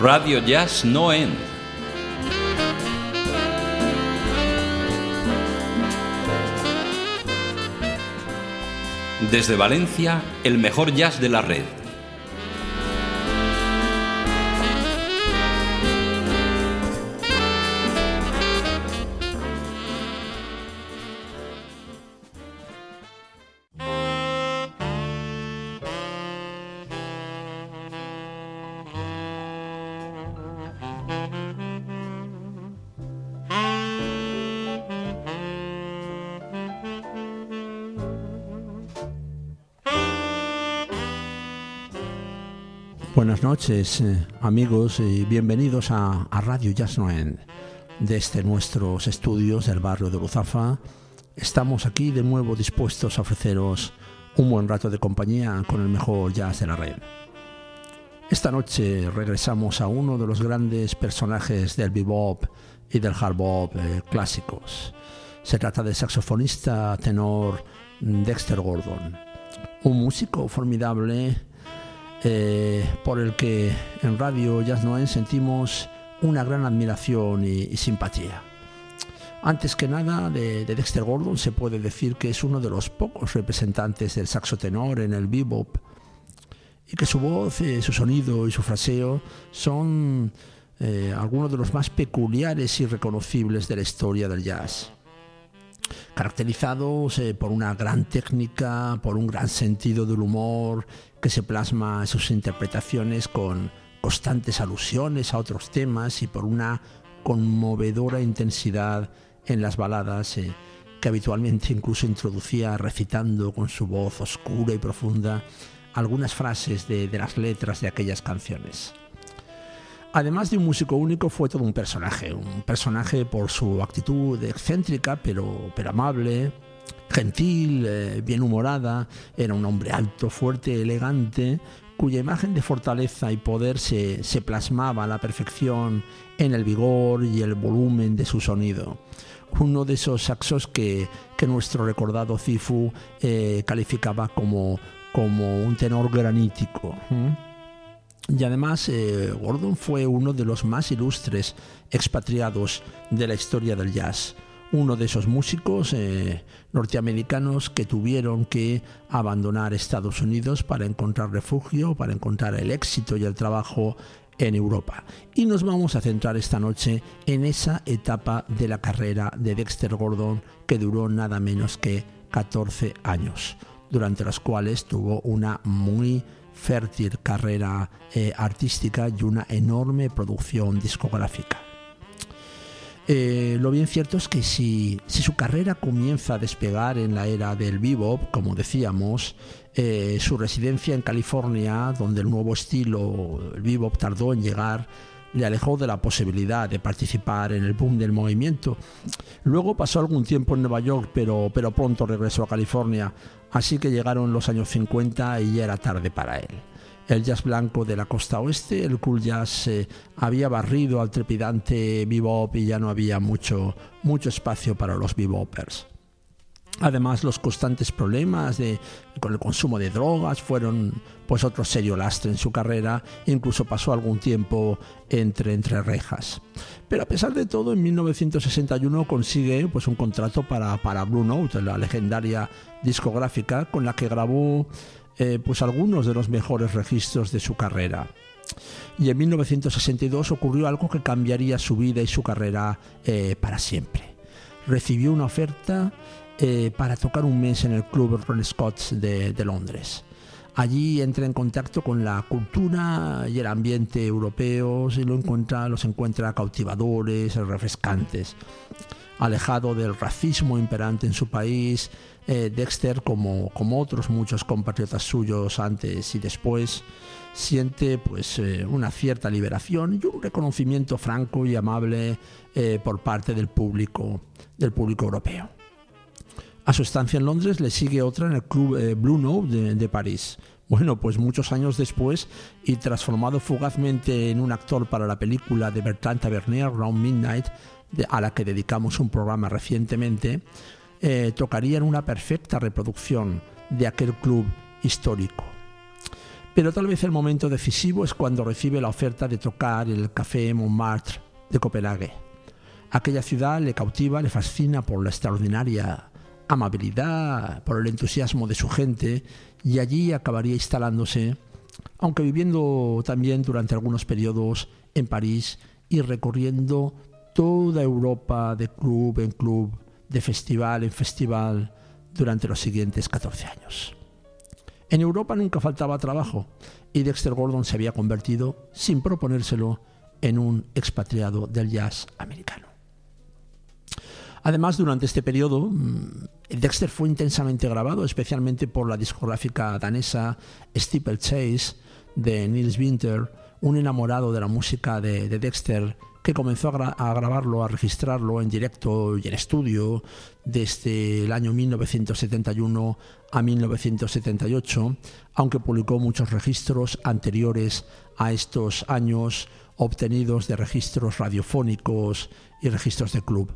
Radio Jazz No End. Desde Valencia, el mejor jazz de la red. Buenas noches, eh, amigos, y bienvenidos a, a Radio Jazz No End. Desde nuestros estudios del barrio de Luzafa, estamos aquí de nuevo dispuestos a ofreceros un buen rato de compañía con el mejor jazz de la red. Esta noche regresamos a uno de los grandes personajes del bebop y del hard bop eh, clásicos. Se trata del saxofonista tenor Dexter Gordon, un músico formidable eh, por el que en Radio Jazz Noen sentimos una gran admiración y, simpatía. Antes que nada, de, de, Dexter Gordon se puede decir que es uno de los pocos representantes del saxo tenor en el bebop y que su voz, eh, su sonido y su fraseo son eh, algunos de los más peculiares y reconocibles de la historia del jazz caracterizados eh, por una gran técnica, por un gran sentido del humor que se plasma en sus interpretaciones con constantes alusiones a otros temas y por una conmovedora intensidad en las baladas eh, que habitualmente incluso introducía recitando con su voz oscura y profunda algunas frases de, de las letras de aquellas canciones. Además de un músico único, fue todo un personaje. Un personaje por su actitud excéntrica, pero, pero amable, gentil, eh, bien humorada. Era un hombre alto, fuerte, elegante, cuya imagen de fortaleza y poder se, se plasmaba a la perfección en el vigor y el volumen de su sonido. Uno de esos saxos que, que nuestro recordado Cifu eh, calificaba como, como un tenor granítico. Y además eh, Gordon fue uno de los más ilustres expatriados de la historia del jazz. Uno de esos músicos eh, norteamericanos que tuvieron que abandonar Estados Unidos para encontrar refugio, para encontrar el éxito y el trabajo en Europa. Y nos vamos a centrar esta noche en esa etapa de la carrera de Dexter Gordon que duró nada menos que 14 años, durante los cuales tuvo una muy fértil carrera eh, artística y una enorme producción discográfica. Eh, lo bien cierto es que si, si, su carrera comienza a despegar en la era del bebop, como decíamos, eh, su residencia en California, donde el nuevo estilo, el bebop, tardó en llegar, le alejó de la posibilidad de participar en el boom del movimiento. Luego pasó algún tiempo en Nueva York, pero, pero pronto regresó a California, así que llegaron los años 50 y ya era tarde para él. El jazz blanco de la costa oeste, el cool jazz eh, había barrido al trepidante bebop y ya no había mucho, mucho espacio para los bebopers. Además, los constantes problemas con el consumo de drogas fueron pues otro serio lastre en su carrera, incluso pasó algún tiempo entre, entre rejas. Pero a pesar de todo, en 1961 consigue pues, un contrato para, para Blue Note, la legendaria discográfica con la que grabó eh, pues, algunos de los mejores registros de su carrera. Y en 1962 ocurrió algo que cambiaría su vida y su carrera eh, para siempre. Recibió una oferta eh, para tocar un mes en el Club Ron Scott's de, Londres. Allí entra en contacto con la cultura y el ambiente europeos y lo encuentra, los encuentra cautivadores, refrescantes. Alejado del racismo imperante en su país, eh, Dexter, como, otros muchos compatriotas suyos antes y después, siente pues eh, una cierta liberación y un reconocimiento franco y amable por parte del público, del público europeo. A su estancia en Londres le sigue otra en el club eh, Blue Note de, París. Bueno, pues muchos años después y transformado fugazmente en un actor para la película de Bertrand Tavernier, Round Midnight, a la que dedicamos un programa recientemente, eh, tocaría en una perfecta reproducción de aquel club histórico. Pero tal vez el momento decisivo es cuando recibe la oferta de tocar el Café Montmartre de Copenhague. Aquella ciudad le cautiva, le fascina por la extraordinaria amabilidad, por el entusiasmo de su gente y allí acabaría instalándose, aunque viviendo también durante algunos periodos en París y recorriendo toda Europa de club en club, de festival en festival durante los siguientes 14 años. En Europa nunca faltaba trabajo y Dexter Gordon se había convertido, sin proponérselo, en un expatriado del jazz americano. Además, durante este periodo, mm, Dexter fue intensamente grabado, especialmente por la discográfica danesa Steeplechase de Nils Winter, un enamorado de la música de, Dexter que comenzó a, grabarlo, a registrarlo en directo y en estudio desde el año 1971 a 1978, aunque publicó muchos registros anteriores a estos años obtenidos de registros radiofónicos y registros de club.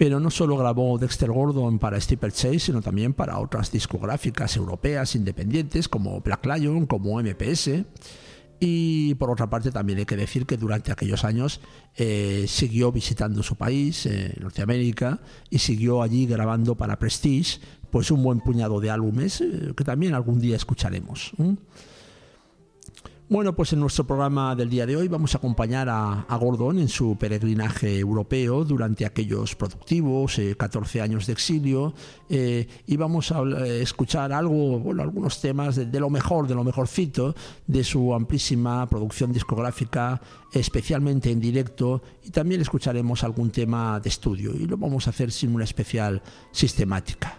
Pero no solo grabó Dexter Gordon para Chase, sino también para otras discográficas europeas independientes como Black Lion, como MPS. Y por otra parte también hay que decir que durante aquellos años eh, siguió visitando su país, eh, Norteamérica, y siguió allí grabando para Prestige pues un buen puñado de álbumes eh, que también algún día escucharemos. Bueno, pues en nuestro programa del día de hoy vamos a acompañar a, Gordon en su peregrinaje europeo durante aquellos productivos 14 eh, años de exilio eh, y vamos a eh, escuchar algo, bueno, algunos temas de, lo mejor, de lo mejorcito de su amplísima producción discográfica, especialmente en directo y también escucharemos algún tema de estudio y lo vamos a hacer sin una especial sistemática.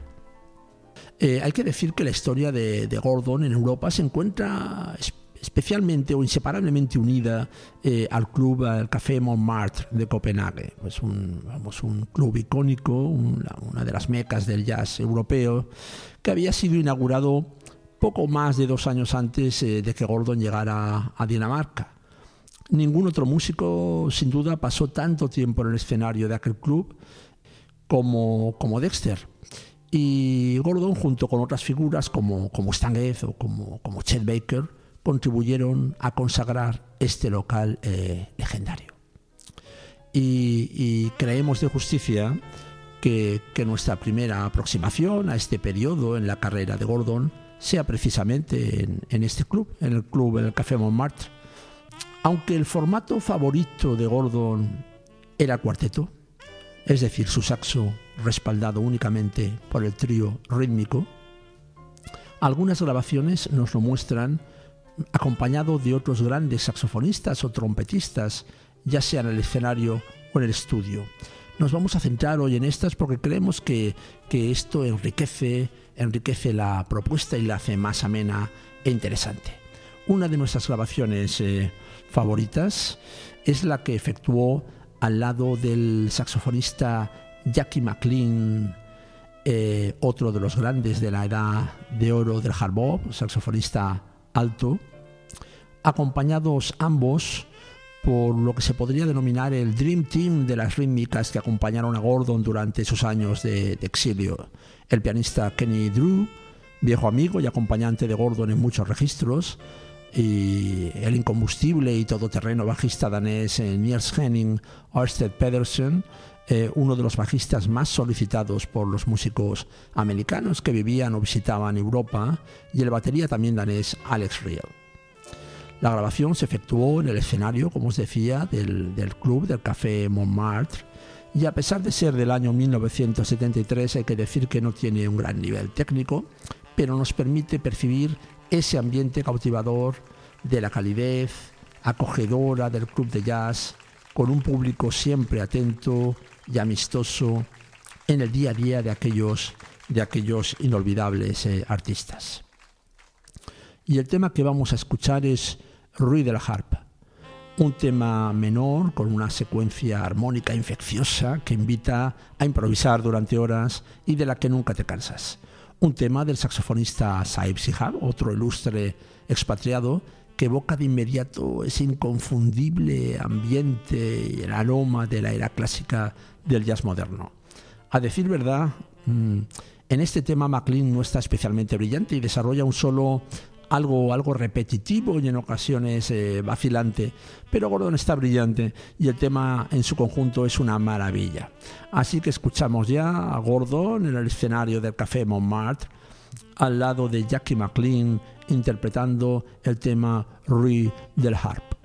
hay que decir que la historia de, de Gordon en Europa se encuentra especialmente o inseparablemente unida eh, al club, al Café Montmartre de Copenhague. Pues un, vamos, un club icónico, una, de las mecas del jazz europeo, que había sido inaugurado poco más de dos años antes eh, de que Gordon llegara a Dinamarca. Ningún otro músico, sin duda, pasó tanto tiempo en el escenario de aquel club como, como Dexter. Y Gordon, junto con otras figuras como, como Stan Getz o como, como Chet Baker, contribuyeron a consagrar este local eh, legendario. Y, creemos de justicia que, nuestra primera aproximación a este periodo en la carrera de Gordon sea precisamente en, este club, en el club, en el Café Montmartre. Aunque el formato favorito de Gordon era cuarteto, es decir, su saxo respaldado únicamente por el trío rítmico, algunas grabaciones nos lo muestran acompañado de otros grandes saxofonistas o trompetistas, ya sea en el escenario o en el estudio. Nos vamos a centrar hoy en estas porque creemos que, esto enriquece, enriquece la propuesta y la hace más amena e interesante. Una de nuestras grabaciones eh, favoritas es la que efectuó al lado del saxofonista Jackie McLean, eh, otro de los grandes de la edad de oro del hard saxofonista alto, acompañados ambos por lo que se podría denominar el Dream Team de las rítmicas que acompañaron a Gordon durante sus años de, exilio. El pianista Kenny Drew, viejo amigo y acompañante de Gordon en muchos registros, y el incombustible y todoterreno bajista danés eh, Niels Henning Ørsted Pedersen, eh, uno de los bajistas más solicitados por los músicos americanos que vivían o visitaban Europa, y el batería también danés Alex Riel. La grabación se efectuó en el escenario, como os decía, del, club del Café Montmartre y a pesar de ser del año 1973 hay que decir que no tiene un gran nivel técnico, pero nos permite percibir ese ambiente cautivador de la calidez acogedora del club de jazz, con un público siempre atento y amistoso en el día a día de aquellos, de aquellos inolvidables eh, artistas. Y el tema que vamos a escuchar es Ruido de la Harpa. Un tema menor con una secuencia armónica infecciosa que invita a improvisar durante horas y de la que nunca te cansas. Un tema del saxofonista Saib Sihab, otro ilustre expatriado, que evoca de inmediato ese inconfundible ambiente y el aroma de la era clásica del jazz moderno. A decir verdad, mm, en este tema McLean no está especialmente brillante y desarrolla un solo algo, algo repetitivo y en ocasiones eh, vacilante, pero Gordon está brillante y el tema en su conjunto es una maravilla. Así que escuchamos ya a Gordon en el escenario del Café Montmartre, al lado de Jackie McLean interpretando el tema Rue del Harp.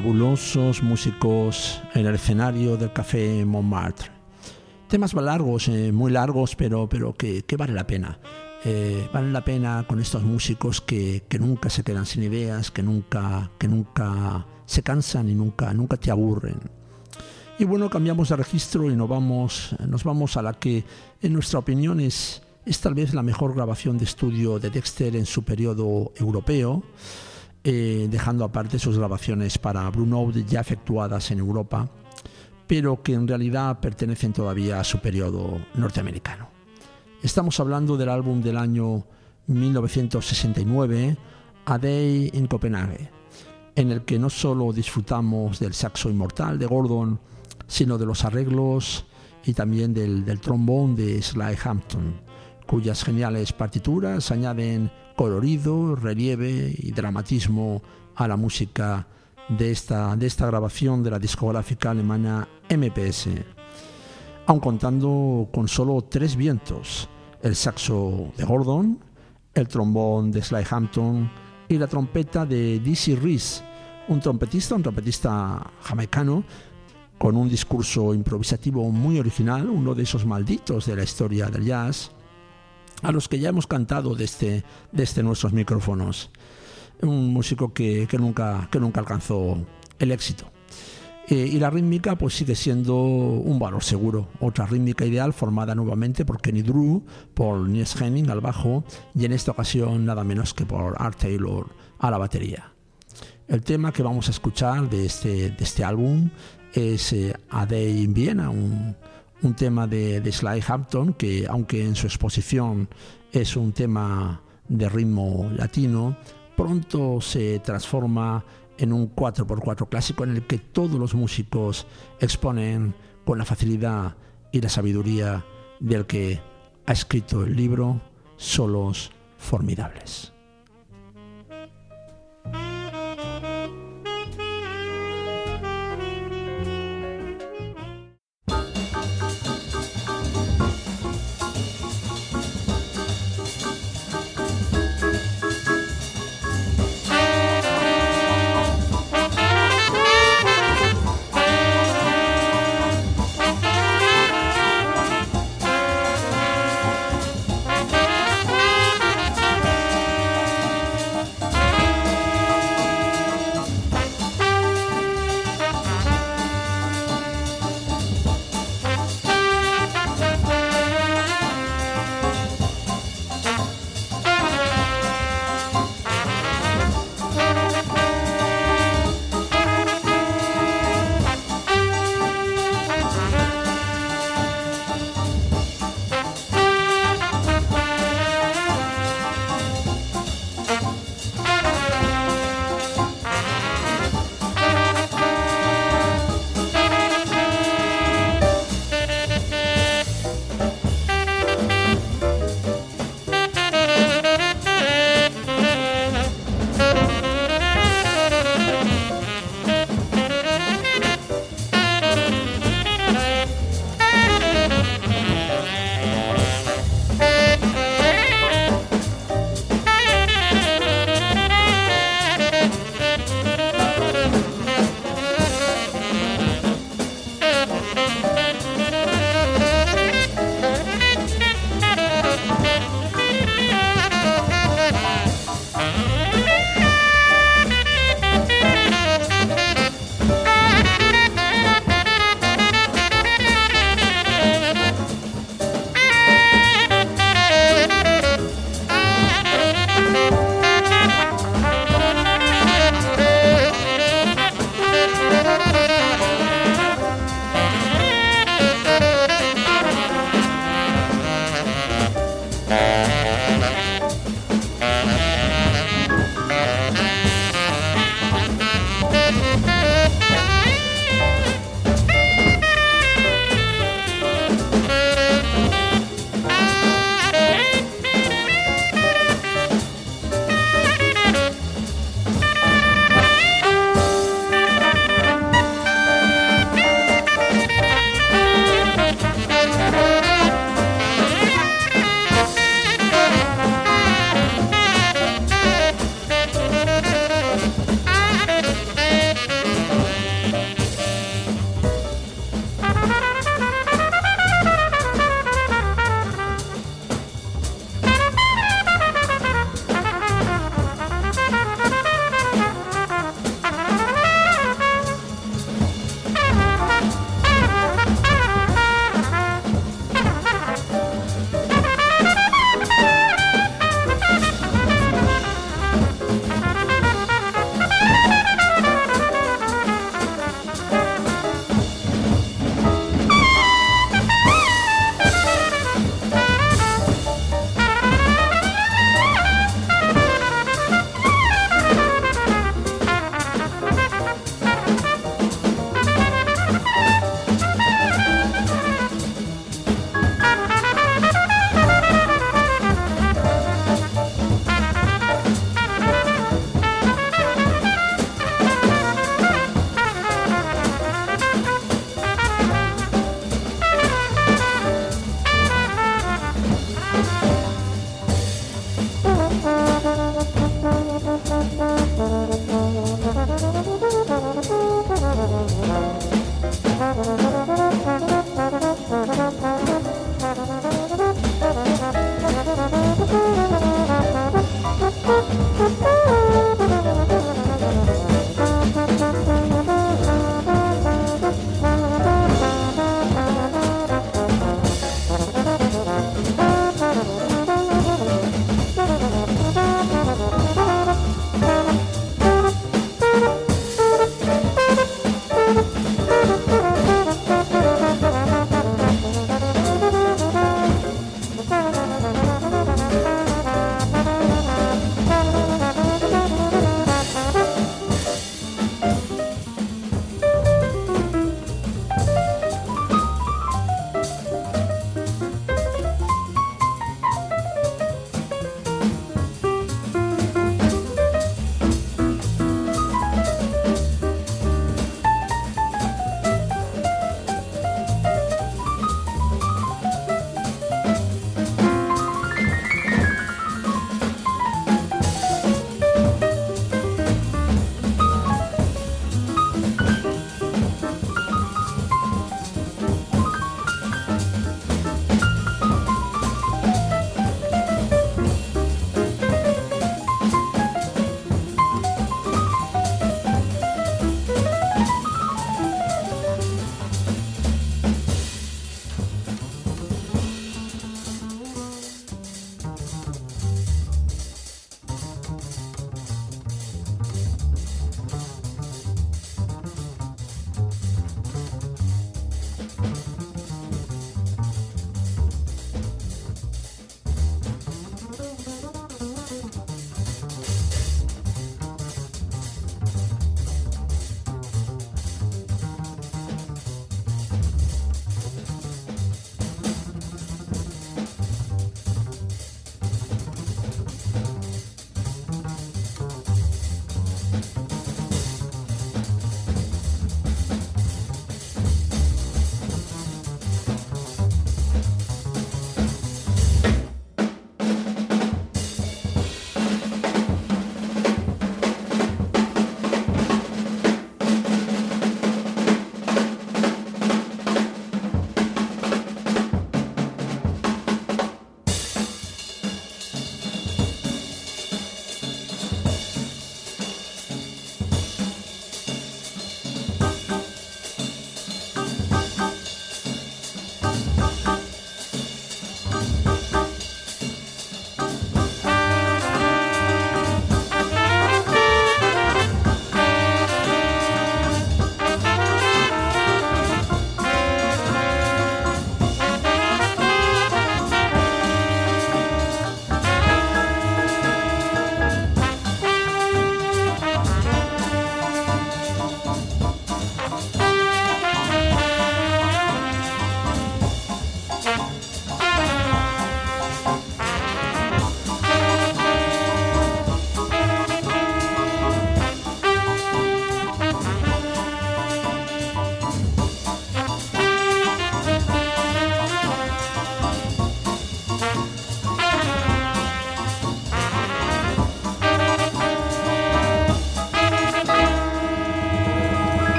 Fabulosos músicos en el escenario del Café Montmartre. Temas largos, eh, muy largos, pero, pero que, que vale la pena. Eh, vale la pena con estos músicos que, que, nunca se quedan sin ideas, que nunca, que nunca se cansan y nunca, nunca te aburren. Y bueno, cambiamos de registro y nos vamos, nos vamos a la que, en nuestra opinión, es, es tal vez la mejor grabación de estudio de Dexter en su periodo europeo, eh, dejando aparte sus grabaciones para Bruno ya efectuadas en Europa, pero que en realidad pertenecen todavía a su periodo norteamericano. Estamos hablando del álbum del año 1969, A Day in Copenhague, en el que no solo disfrutamos del saxo inmortal de Gordon, sino de los arreglos y también del, del trombón de Sly Hampton, cuyas geniales partituras añaden colorido, relieve y dramatismo a la música de esta, de esta grabación de la discográfica alemana MPS aun contando con solo tres vientos, el saxo de Gordon, el trombón de Sly Hampton y la trompeta de Dizzy Reese, un trompetista, un trompetista jamaicano con un discurso improvisativo muy original, uno de esos malditos de la historia del jazz, a los que ya hemos cantado desde, desde nuestros micrófonos. Un músico que, que, nunca, que nunca alcanzó el éxito. Eh, y la rítmica pues sigue siendo un valor seguro. Otra rítmica ideal formada nuevamente por Kenny Drew, por Niels Henning al bajo y en esta ocasión nada menos que por Art Taylor a la batería. El tema que vamos a escuchar de este, de este álbum es eh, A Day in Vienna, un tema de, de Sly Hampton que aunque en su exposición es un tema de ritmo latino, pronto se transforma en un 4x4 clásico en el que todos los músicos exponen con la facilidad y la sabiduría del que ha escrito el libro Solos Formidables.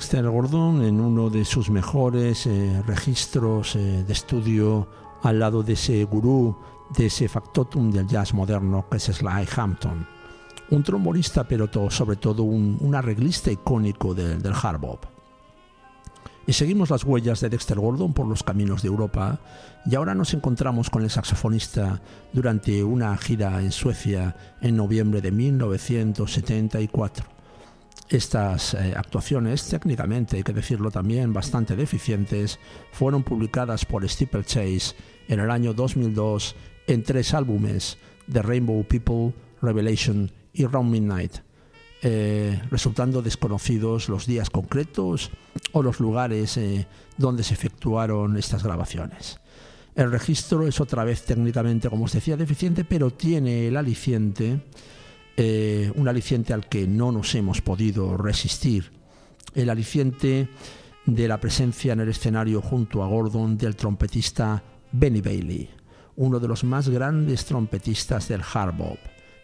Dexter Gordon en uno de sus mejores eh, registros eh, de estudio al lado de ese gurú, de ese factotum del jazz moderno que es Sly Hampton. Un trombonista, pero sobre todo un, arreglista icónico del hard bop. Y seguimos las huellas de Dexter Gordon por los caminos de Europa y ahora nos encontramos con el saxofonista durante una gira en Suecia en noviembre de 1974 estas eh, actuaciones, técnicamente hay que decirlo también bastante deficientes, fueron publicadas por Steeplechase en el año 2002 en tres álbumes, The Rainbow People, Revelation y Round Midnight, eh, resultando desconocidos los días concretos o los lugares eh, donde se efectuaron estas grabaciones. El registro es otra vez técnicamente, como os decía, deficiente, pero tiene el aliciente eh, un aliciente al que no nos hemos podido resistir, el aliciente de la presencia en el escenario junto a Gordon del trompetista Benny Bailey, uno de los más grandes trompetistas del hard bop,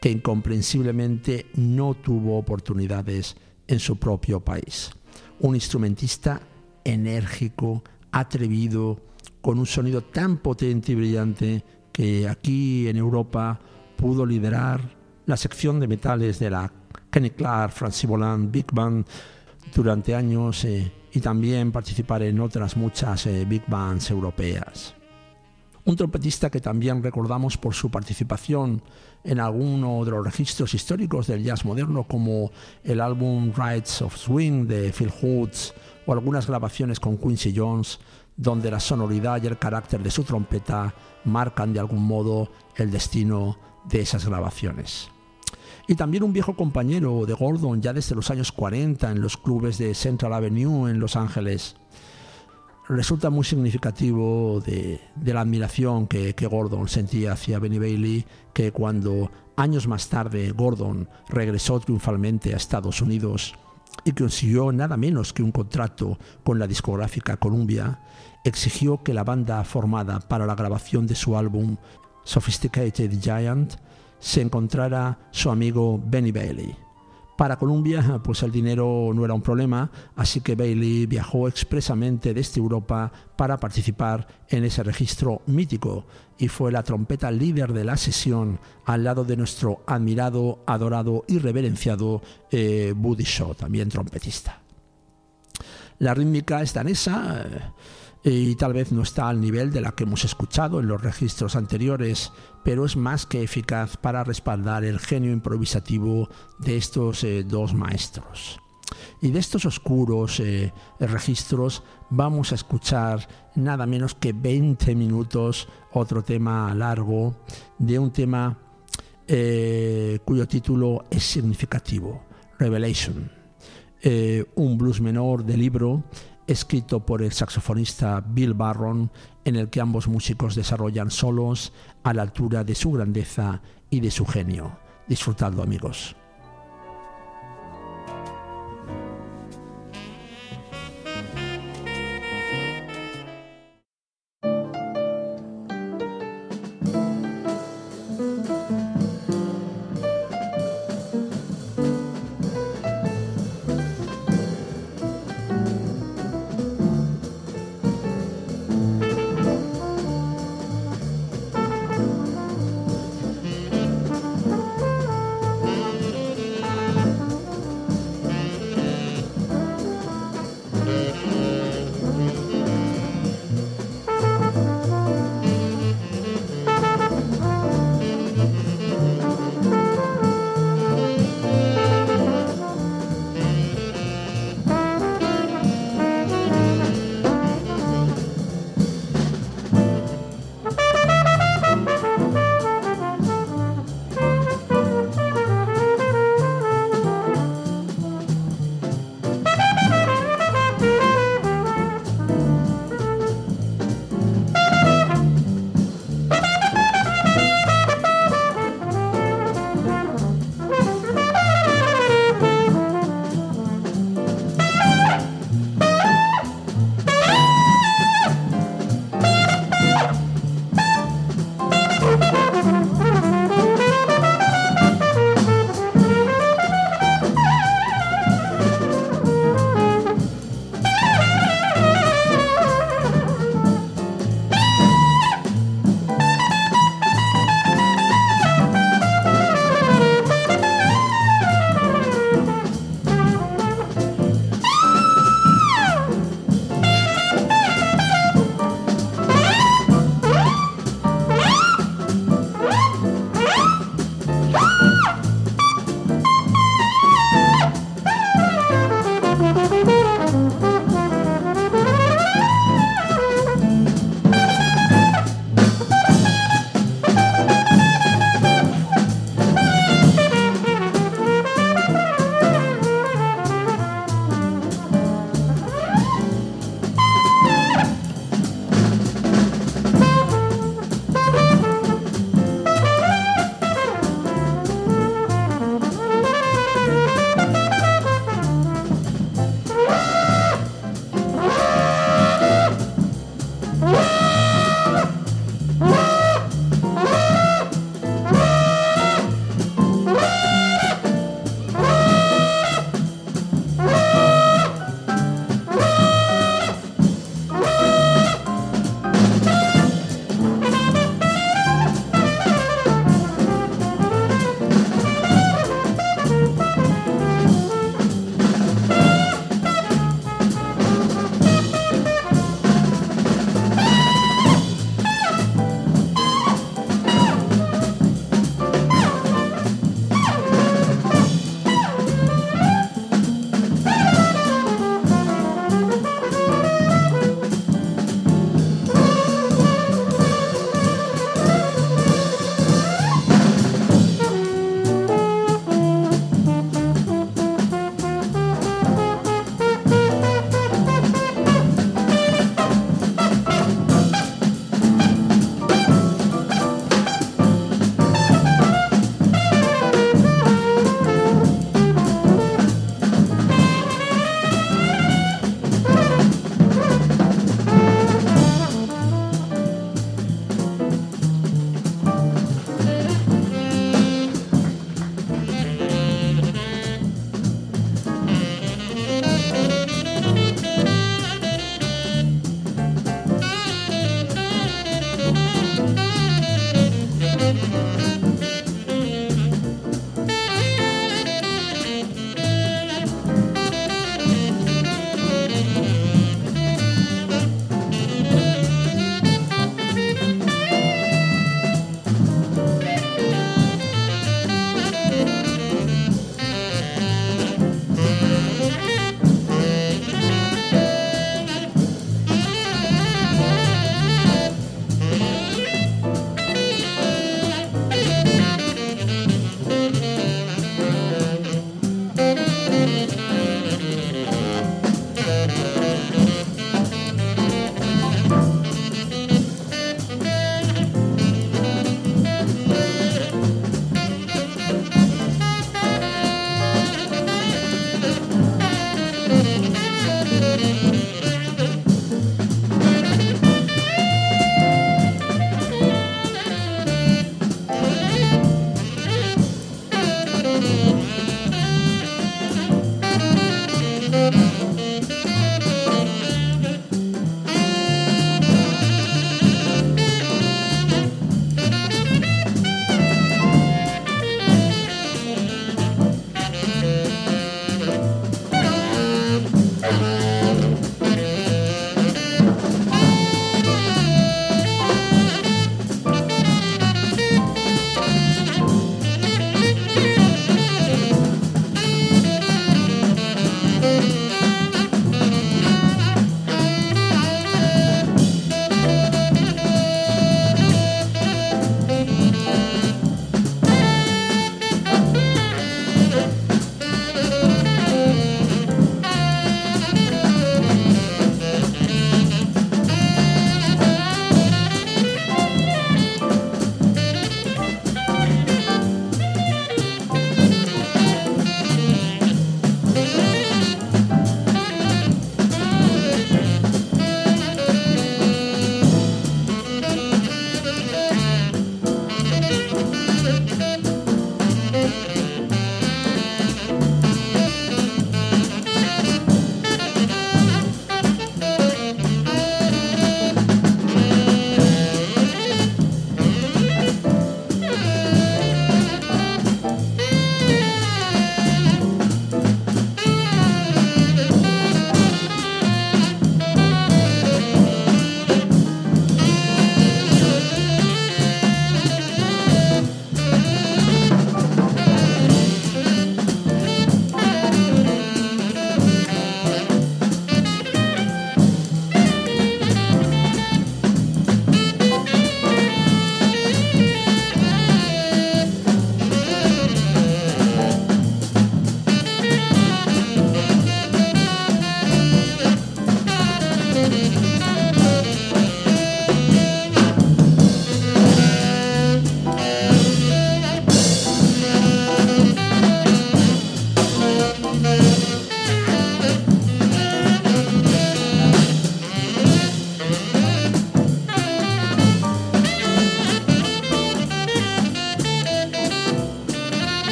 que incomprensiblemente no tuvo oportunidades en su propio país. Un instrumentista enérgico, atrevido, con un sonido tan potente y brillante que aquí en Europa pudo liderar la sección de metales de la Kenny Clark, Francis Boland, Big Band durante años eh, y también participar en otras muchas eh, big bands europeas. Un trompetista que también recordamos por su participación en alguno de los registros históricos del jazz moderno como el álbum Rights of Swing de Phil Hoods o algunas grabaciones con Quincy Jones donde la sonoridad y el carácter de su trompeta marcan de algún modo el destino de esas grabaciones. Y también un viejo compañero de Gordon ya desde los años 40 en los clubes de Central Avenue en Los Ángeles. Resulta muy significativo de, la admiración que, que, Gordon sentía hacia Benny Bailey, que cuando años más tarde Gordon regresó triunfalmente a Estados Unidos y consiguió nada menos que un contrato con la discográfica Columbia, exigió que la banda formada para la grabación de su álbum Sophisticated Giant, se encontrara su amigo Benny Bailey. Para Columbia, pues el dinero no era un problema, así que Bailey viajó expresamente desde Europa para participar en ese registro mítico y fue la trompeta líder de la sesión al lado de nuestro admirado, adorado y reverenciado eh, Buddy Shaw, también trompetista. La rítmica es danesa. Eh, y tal vez no está al nivel de la que hemos escuchado en los registros anteriores, pero es más que eficaz para respaldar el genio improvisativo de estos eh, dos maestros. Y de estos oscuros eh, registros vamos a escuchar nada menos que 20 minutos, otro tema largo, de un tema eh, cuyo título es significativo, Revelation, un blues menor de libro escrito por el saxofonista Bill Barron, en el que ambos músicos desarrollan solos a la altura de su grandeza y de su genio. Disfrutadlo amigos.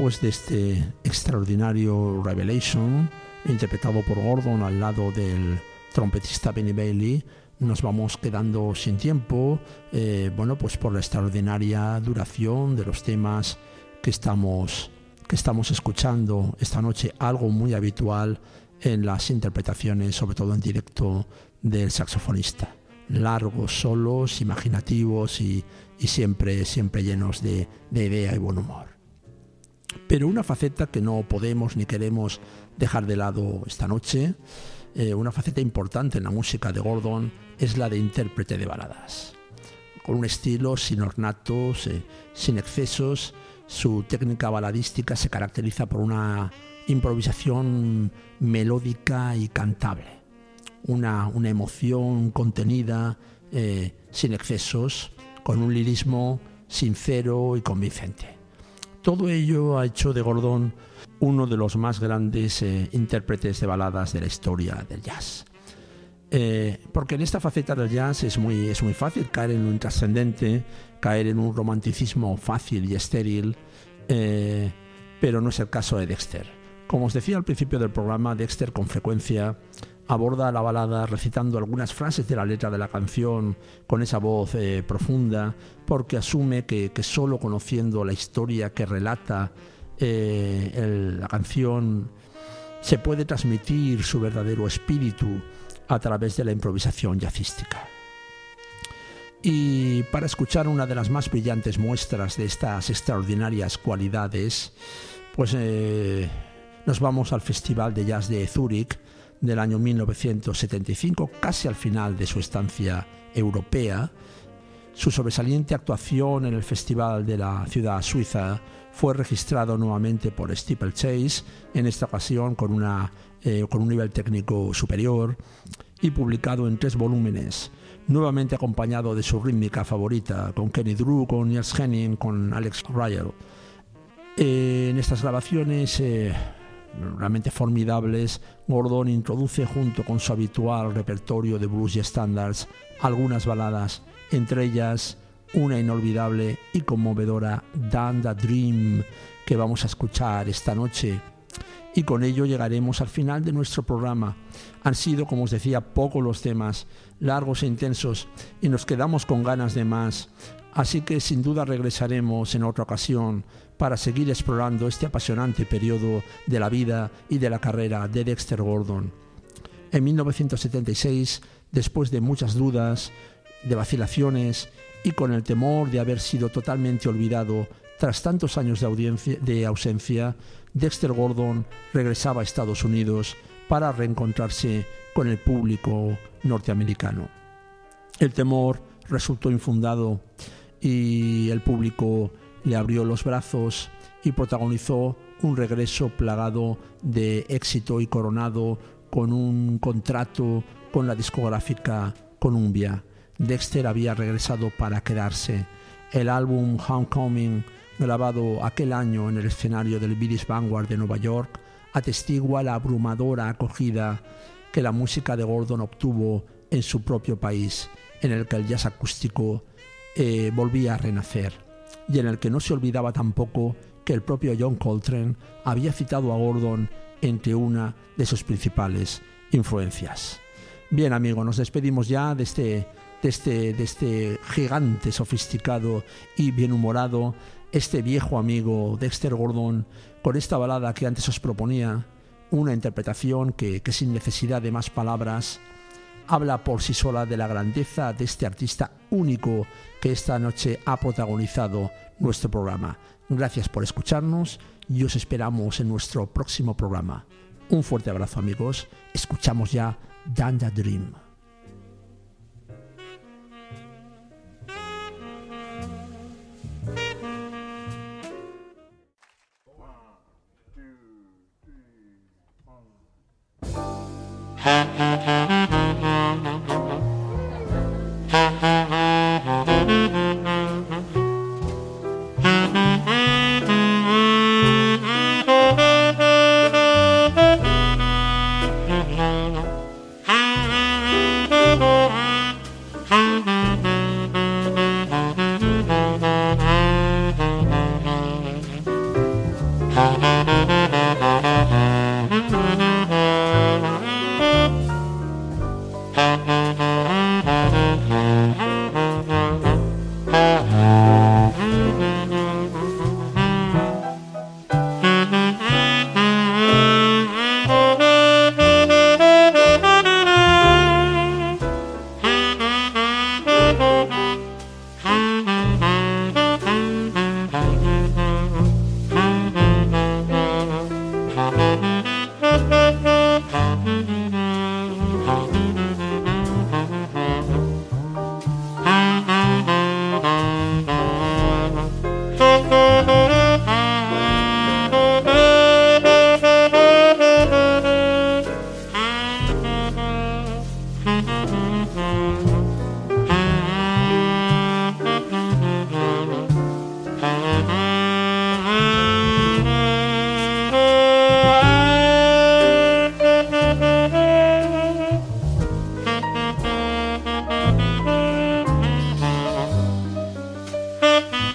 Después de este extraordinario Revelation, interpretado por Gordon al lado del trompetista Benny Bailey, nos vamos quedando sin tiempo, eh, bueno, pues por la extraordinaria duración de los temas que estamos, que estamos escuchando esta noche, algo muy habitual en las interpretaciones, sobre todo en directo, del saxofonista. Largos, solos, imaginativos y, y siempre, siempre llenos de, de idea y buen humor. Pero una faceta que no podemos ni queremos dejar de lado esta noche, eh, una faceta importante en la música de Gordon, es la de intérprete de baladas. Con un estilo sin ornatos, eh, sin excesos, su técnica baladística se caracteriza por una improvisación melódica y cantable, una, una emoción contenida, eh, sin excesos, con un lirismo sincero y convincente. Todo ello ha hecho de Gordon uno de los más grandes eh, intérpretes de baladas de la historia del jazz. Eh, porque en esta faceta del jazz es muy, es muy fácil caer en un trascendente, caer en un romanticismo fácil y estéril, eh, pero no es el caso de Dexter. Como os decía al principio del programa, Dexter con frecuencia aborda la balada recitando algunas frases de la letra de la canción con esa voz profunda, porque asume que, solo conociendo la historia que relata eh, la canción se puede transmitir su verdadero espíritu a través de la improvisación jazzística. Y para escuchar una de las más brillantes muestras de estas extraordinarias cualidades, pues eh, nos vamos al Festival de Jazz de Zúrich, del año 1975, casi al final de su estancia europea. Su sobresaliente actuación en el Festival de la ciudad suiza fue registrado nuevamente por Steeplechase, en esta ocasión eh, con un nivel técnico superior, y publicado en tres volúmenes, nuevamente acompañado de su rítmica favorita, con Kenny Drew, con Niels Henning, con Alex Ryle. En estas grabaciones eh, realmente formidables, Gordon introduce junto con su habitual repertorio de blues y standards algunas baladas, entre ellas una inolvidable y conmovedora Dan the Dream que vamos a escuchar esta noche. Y con ello llegaremos al final de nuestro programa. Han sido, como os decía, pocos los temas, largos e intensos, y nos quedamos con ganas de más. Así que sin duda regresaremos en otra ocasión para seguir explorando este apasionante periodo de la vida y de la carrera de Dexter Gordon. En 1976, después de muchas dudas, de vacilaciones y con el temor de haber sido totalmente olvidado tras tantos años de, ausencia, Dexter Gordon regresaba a Estados Unidos para reencontrarse con el público norteamericano. El temor resultó infundado y el público le abrió los brazos y protagonizó un regreso plagado de éxito y coronado con un contrato con la discográfica Columbia. Dexter había regresado para quedarse. El álbum Homecoming, grabado aquel año en el escenario del British Vanguard de Nueva York, atestigua la abrumadora acogida que la música de Gordon obtuvo en su propio país, en el que el jazz acústico eh, volvía a renacer y en el que no se olvidaba tampoco que el propio John Coltrane había citado a Gordon entre una de sus principales influencias. Bien amigo, nos despedimos ya de este, de este, de este gigante sofisticado y bienhumorado, este viejo amigo Dexter Gordon, con esta balada que antes os proponía, una interpretación que, que sin necesidad de más palabras habla por sí sola de la grandeza de este artista único que esta noche ha protagonizado nuestro programa. Gracias por escucharnos y os esperamos en nuestro próximo programa. Un fuerte abrazo amigos. Escuchamos ya Danda Dream. Mm-hmm.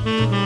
Mm-hmm.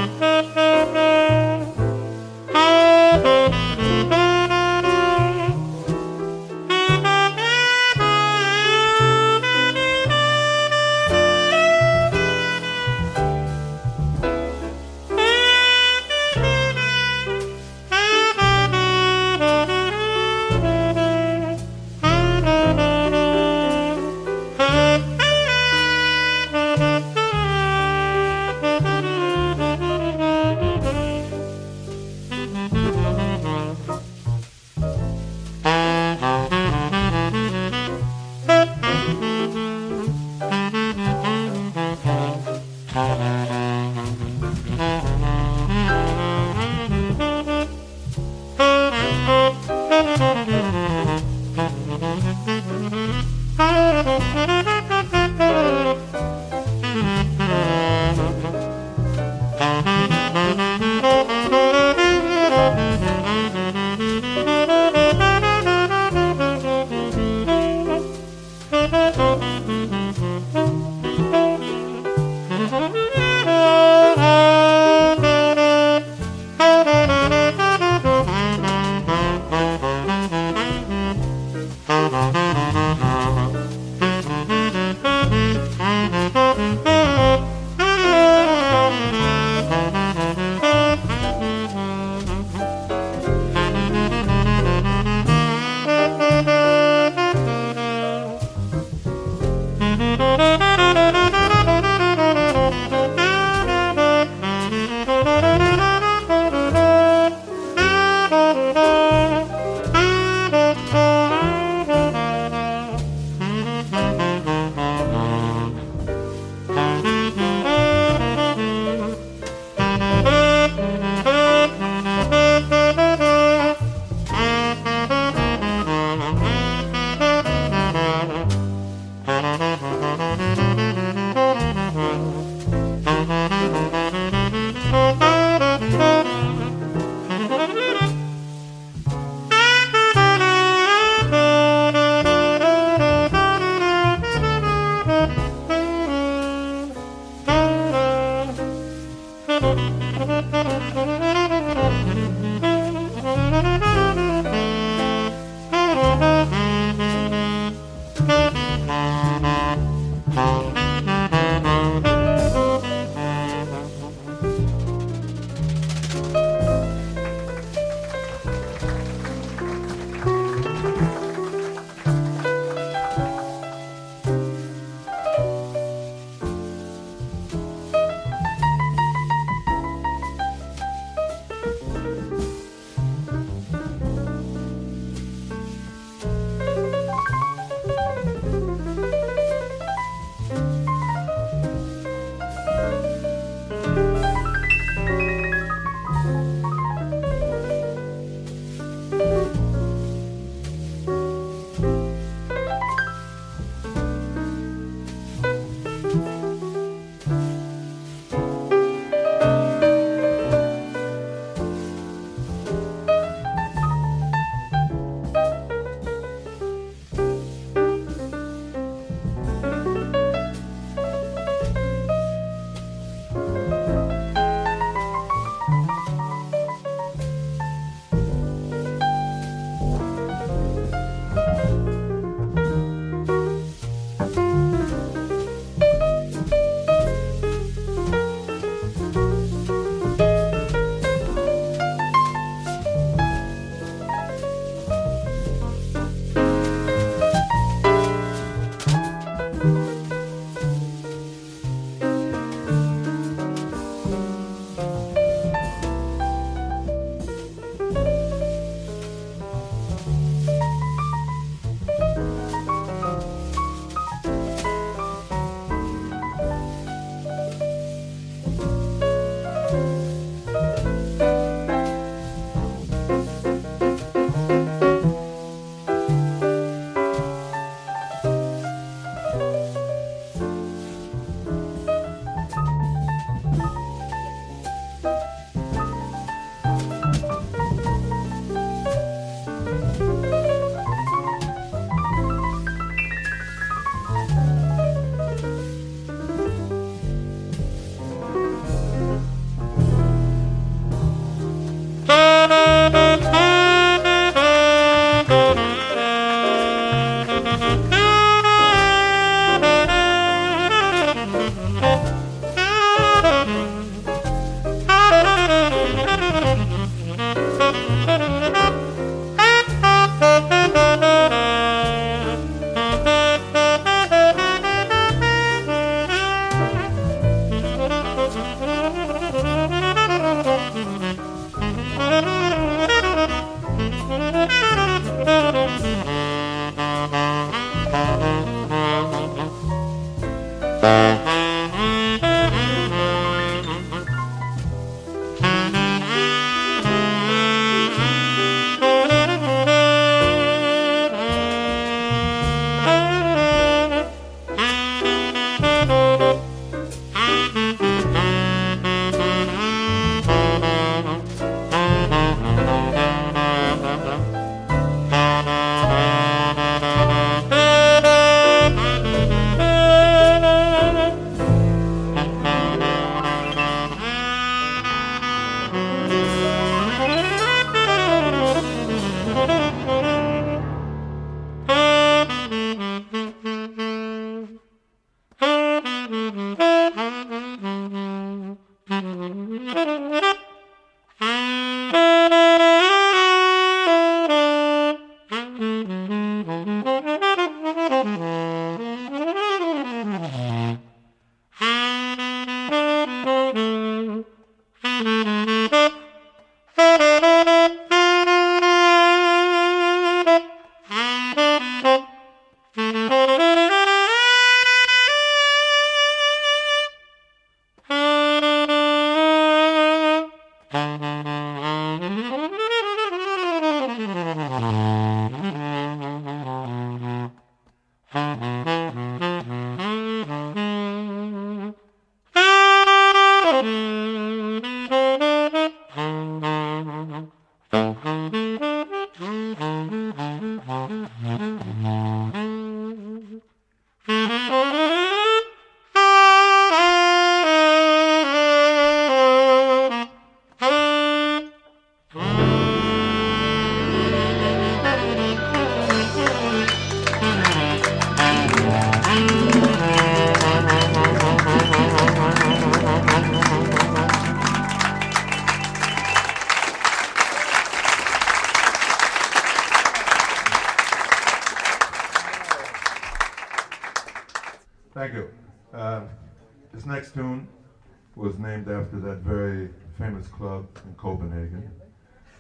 in Copenhagen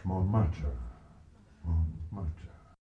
Montmartre.